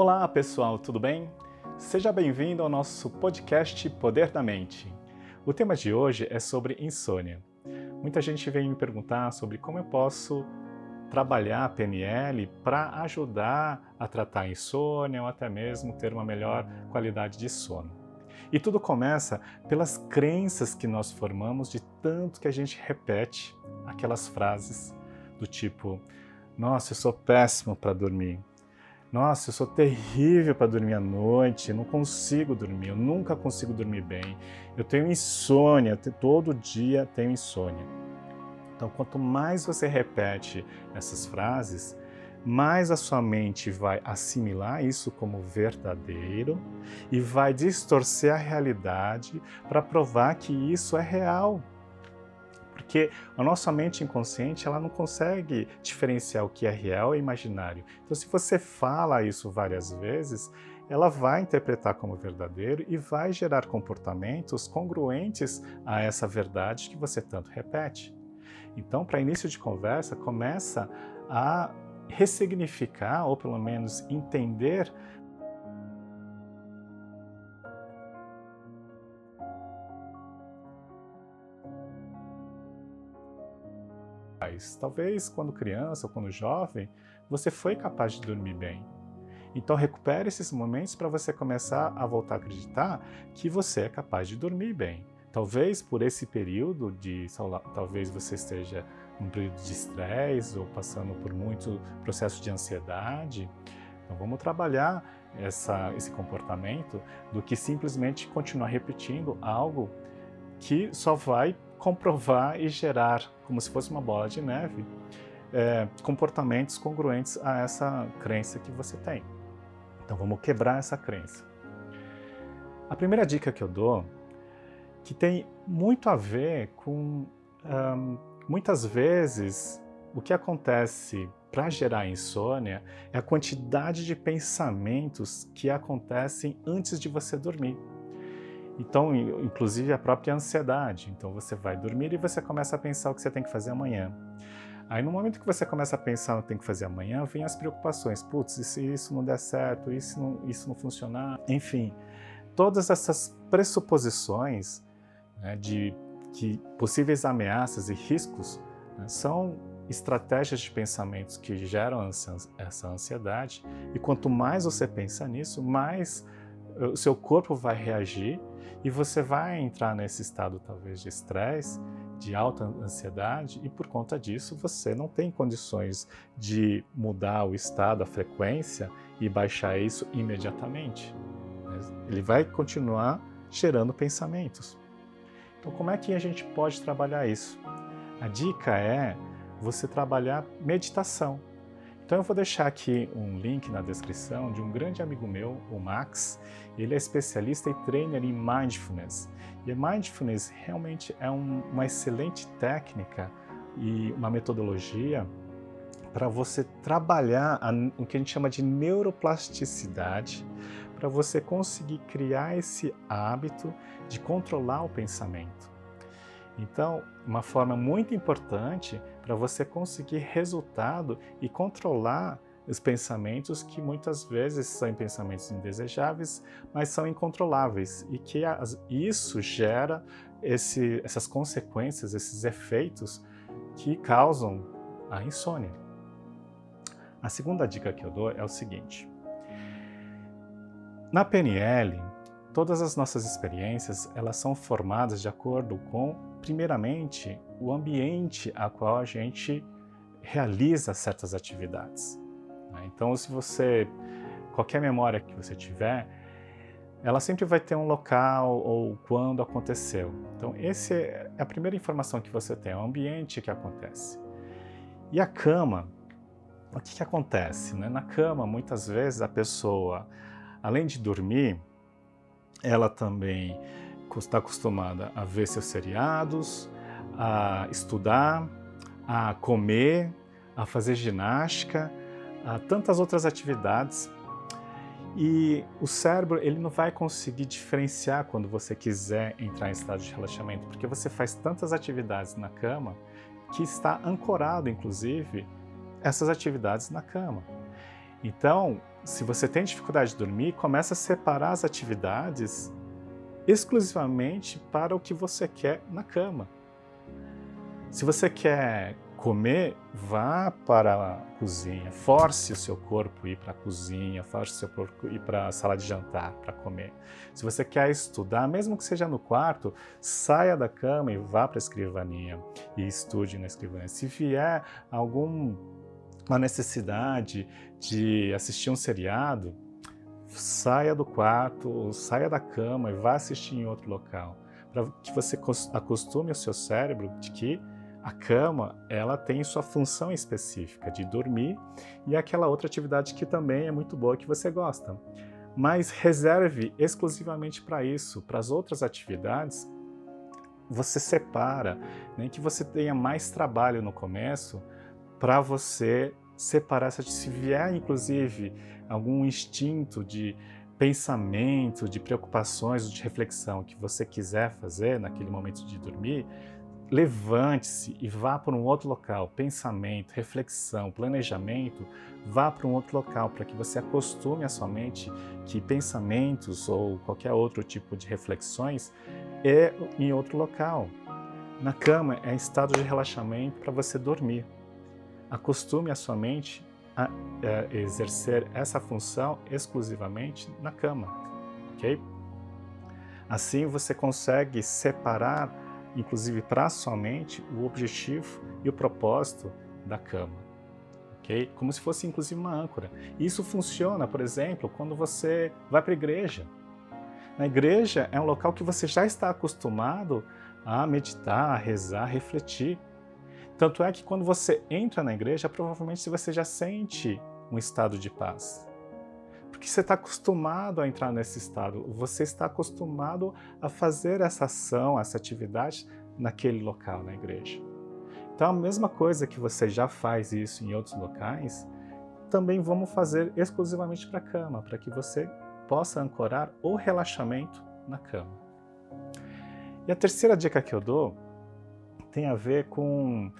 Olá pessoal, tudo bem? Seja bem-vindo ao nosso podcast Poder da Mente. O tema de hoje é sobre insônia. Muita gente vem me perguntar sobre como eu posso trabalhar a PNL para ajudar a tratar a insônia ou até mesmo ter uma melhor qualidade de sono. E tudo começa pelas crenças que nós formamos de tanto que a gente repete aquelas frases do tipo: Nossa, eu sou péssimo para dormir. Nossa, eu sou terrível para dormir à noite, não consigo dormir, eu nunca consigo dormir bem. Eu tenho insônia, todo dia tenho insônia. Então, quanto mais você repete essas frases, mais a sua mente vai assimilar isso como verdadeiro e vai distorcer a realidade para provar que isso é real. Porque a nossa mente inconsciente ela não consegue diferenciar o que é real e imaginário. Então, se você fala isso várias vezes, ela vai interpretar como verdadeiro e vai gerar comportamentos congruentes a essa verdade que você tanto repete. Então, para início de conversa, começa a ressignificar ou pelo menos entender Talvez quando criança ou quando jovem, você foi capaz de dormir bem. Então recupere esses momentos para você começar a voltar a acreditar que você é capaz de dormir bem. Talvez por esse período de, talvez você esteja num período de estresse ou passando por muito processo de ansiedade. Então vamos trabalhar essa, esse comportamento do que simplesmente continuar repetindo algo que só vai comprovar e gerar, como se fosse uma bola de neve, é, comportamentos congruentes a essa crença que você tem. Então vamos quebrar essa crença. A primeira dica que eu dou, que tem muito a ver com muitas vezes o que acontece para gerar insônia é a quantidade de pensamentos que acontecem antes de você dormir. Então, inclusive a própria ansiedade. Então, você vai dormir e você começa a pensar o que você tem que fazer amanhã. Aí, no momento que você começa a pensar no que tem que fazer amanhã, vem as preocupações. Putz, e se isso não der certo? E se não, isso não funcionar? Enfim, todas essas pressuposições né, de que possíveis ameaças e riscos né, são estratégias de pensamentos que geram essa ansiedade. E quanto mais você pensa nisso, mais o seu corpo vai reagir e você vai entrar nesse estado talvez de estresse, de alta ansiedade e por conta disso você não tem condições de mudar o estado, a frequência e baixar isso imediatamente. Ele vai continuar gerando pensamentos. Então, como é que a gente pode trabalhar isso? A dica é você trabalhar meditação. Então eu vou deixar aqui um link na descrição de um grande amigo meu, o Max. Ele é especialista e trainer em mindfulness. E mindfulness realmente é um, uma excelente técnica e uma metodologia para você trabalhar a, o que a gente chama de neuroplasticidade, para você conseguir criar esse hábito de controlar o pensamento. Então, uma forma muito importante para você conseguir resultado e controlar os pensamentos que muitas vezes são pensamentos indesejáveis, mas são incontroláveis e que isso gera esse, essas consequências, esses efeitos que causam a insônia. A segunda dica que eu dou é o seguinte: na PNL, todas as nossas experiências elas são formadas de acordo com, primeiramente, o ambiente a qual a gente realiza certas atividades. Né? Então, se você qualquer memória que você tiver, ela sempre vai ter um local ou quando aconteceu. Então, essa é a primeira informação que você tem, é o ambiente que acontece. E a cama, o que, que acontece? Né? Na cama, muitas vezes a pessoa além de dormir, ela também está acostumada a ver seus seriados, a estudar, a comer, a fazer ginástica, a tantas outras atividades. E o cérebro ele não vai conseguir diferenciar quando você quiser entrar em estado de relaxamento, porque você faz tantas atividades na cama que está ancorado, inclusive, essas atividades na cama. Então, se você tem dificuldade de dormir, começa a separar as atividades exclusivamente para o que você quer na cama. Se você quer comer, vá para a cozinha, force o seu corpo a ir para a cozinha, force o seu corpo a ir para a sala de jantar para comer. Se você quer estudar, mesmo que seja no quarto, saia da cama e vá para a escrivaninha e estude na escrivaninha. Se vier alguma necessidade de assistir um seriado, saia do quarto, saia da cama e vá assistir em outro local, para que você acostume o seu cérebro de que a cama, ela tem sua função específica de dormir e aquela outra atividade que também é muito boa que você gosta. Mas reserve exclusivamente para isso, para as outras atividades, você separa, nem né, que você tenha mais trabalho no começo para você separar se vier inclusive algum instinto de pensamento, de preocupações, de reflexão que você quiser fazer naquele momento de dormir, levante-se e vá para um outro local. Pensamento, reflexão, planejamento, vá para um outro local para que você acostume a sua mente que pensamentos ou qualquer outro tipo de reflexões é em outro local. Na cama é estado de relaxamento para você dormir. Acostume a sua mente a, é, exercer essa função exclusivamente na cama, ok? Assim você consegue separar inclusive para sua mente, o objetivo e o propósito da cama. Okay? Como se fosse inclusive uma âncora. Isso funciona, por exemplo, quando você vai para a igreja. Na igreja é um local que você já está acostumado a meditar, a rezar, a refletir. Tanto é que quando você entra na igreja, provavelmente você já sente um estado de paz. Porque você está acostumado a entrar nesse estado, você está acostumado a fazer essa ação, essa atividade naquele local, na igreja. Então, a mesma coisa que você já faz isso em outros locais, também vamos fazer exclusivamente para a cama, para que você possa ancorar o relaxamento na cama. E a terceira dica que eu dou tem a ver com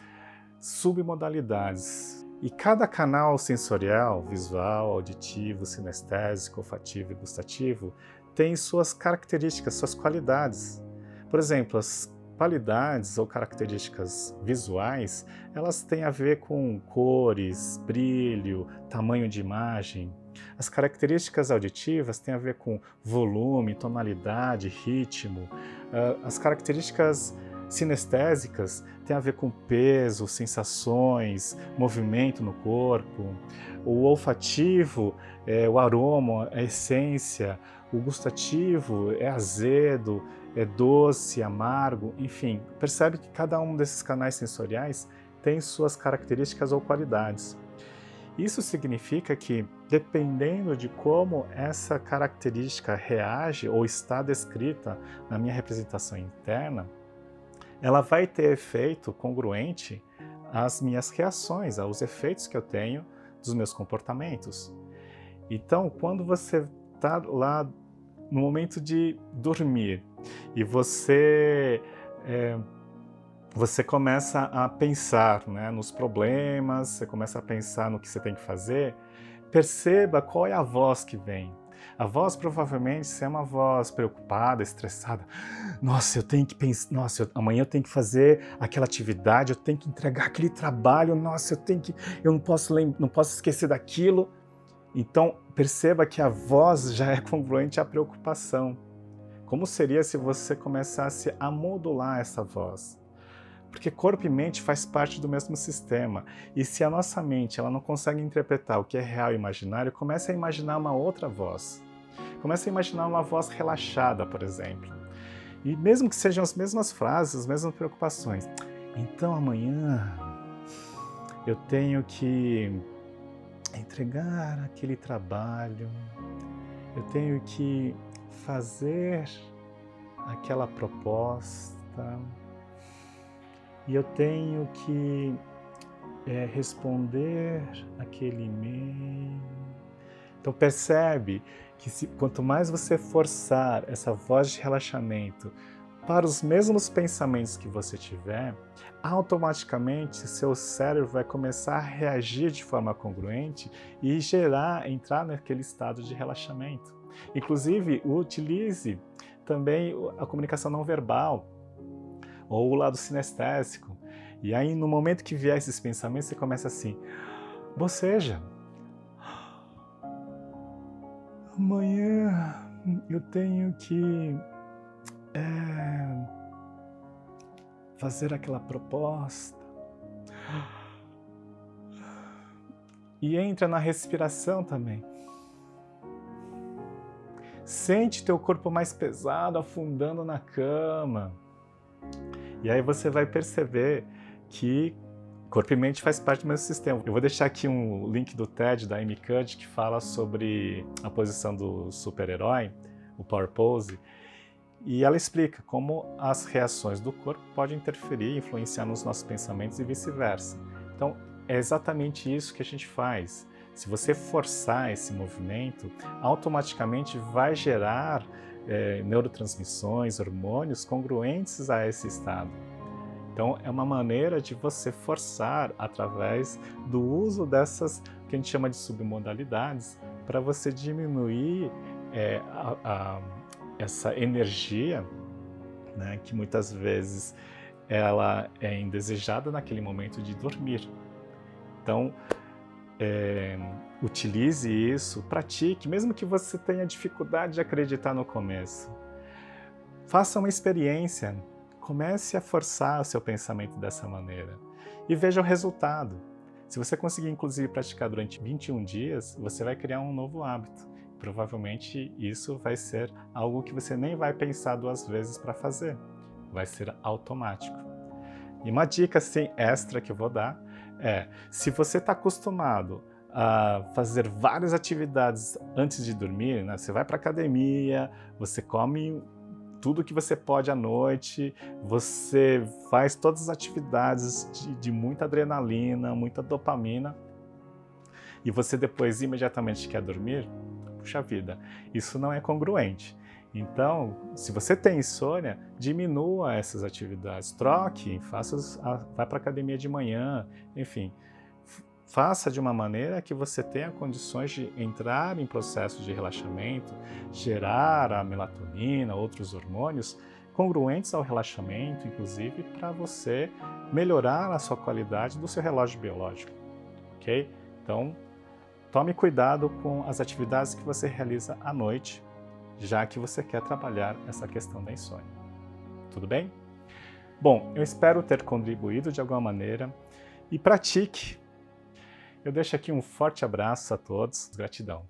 submodalidades. E cada canal sensorial, visual, auditivo, sinestésico, olfativo e gustativo, tem suas características, suas qualidades. Por exemplo, as qualidades ou características visuais, elas têm a ver com cores, brilho, tamanho de imagem. As características auditivas têm a ver com volume, tonalidade, ritmo. Ah, as características Sinestésicas tem a ver com peso, sensações, movimento no corpo. O olfativo é o aroma, a essência. O gustativo é azedo, é doce, amargo, enfim. Percebe que cada um desses canais sensoriais tem suas características ou qualidades. Isso significa que, dependendo de como essa característica reage ou está descrita na minha representação interna, ela vai ter efeito congruente às minhas reações, aos efeitos que eu tenho dos meus comportamentos. Então, quando você está lá no momento de dormir e você é, você começa a pensar né, nos problemas, você começa a pensar no que você tem que fazer, perceba qual é a voz que vem. A voz provavelmente é uma voz preocupada, estressada. Nossa, eu tenho que pensar, nossa, eu, amanhã eu tenho que fazer aquela atividade, eu tenho que entregar aquele trabalho, nossa, eu tenho que, eu não posso não posso esquecer daquilo. Então, perceba que a voz já é congruente à preocupação. Como seria se você começasse a modular essa voz? Porque corpo e mente faz parte do mesmo sistema. E se a nossa mente ela não consegue interpretar o que é real e imaginário, comece a imaginar uma outra voz. Comece a imaginar uma voz relaxada, por exemplo. E mesmo que sejam as mesmas frases, as mesmas preocupações. Então amanhã eu tenho que entregar aquele trabalho, eu tenho que fazer aquela proposta e eu tenho que é, responder aquele e-mail. Então percebe que se, quanto mais você forçar essa voz de relaxamento para os mesmos pensamentos que você tiver, automaticamente seu cérebro vai começar a reagir de forma congruente e gerar, entrar naquele estado de relaxamento. Inclusive, utilize também a comunicação não verbal ou o lado sinestésico. E aí, no momento que vier esses pensamentos, você começa assim: boceja. Amanhã eu tenho que é, fazer aquela proposta. E entra na respiração também. Sente teu corpo mais pesado afundando na cama. E aí você vai perceber que corpo e mente faz parte do mesmo sistema. Eu vou deixar aqui um link do TED da Amy Cuddy que fala sobre a posição do super-herói, o Power Pose, e ela explica como as reações do corpo podem interferir e influenciar nos nossos pensamentos e vice-versa. Então, é exatamente isso que a gente faz. Se você forçar esse movimento, automaticamente vai gerar é, neurotransmissões, hormônios congruentes a esse estado. Então, é uma maneira de você forçar através do uso dessas que a gente chama de submodalidades para você diminuir é, a, a, essa energia né, que muitas vezes ela é indesejada naquele momento de dormir. Então, é, utilize isso, pratique, mesmo que você tenha dificuldade de acreditar no começo. Faça uma experiência, comece a forçar o seu pensamento dessa maneira e veja o resultado. Se você conseguir, inclusive, praticar durante 21 dias, você vai criar um novo hábito. Provavelmente isso vai ser algo que você nem vai pensar duas vezes para fazer, vai ser automático. E uma dica assim, extra que eu vou dar é, se você está acostumado a fazer várias atividades antes de dormir, né? você vai para academia, você come tudo que você pode à noite, você faz todas as atividades de, de muita adrenalina, muita dopamina, e você depois imediatamente quer dormir, puxa vida, isso não é congruente. Então, se você tem insônia, diminua essas atividades, troque, faça, vá para a academia de manhã, enfim, faça de uma maneira que você tenha condições de entrar em processo de relaxamento, gerar a melatonina, outros hormônios congruentes ao relaxamento, inclusive para você melhorar a sua qualidade do seu relógio biológico, ok? Então, tome cuidado com as atividades que você realiza à noite já que você quer trabalhar essa questão da insônia. Tudo bem? Bom, eu espero ter contribuído de alguma maneira e pratique. Eu deixo aqui um forte abraço a todos. Gratidão.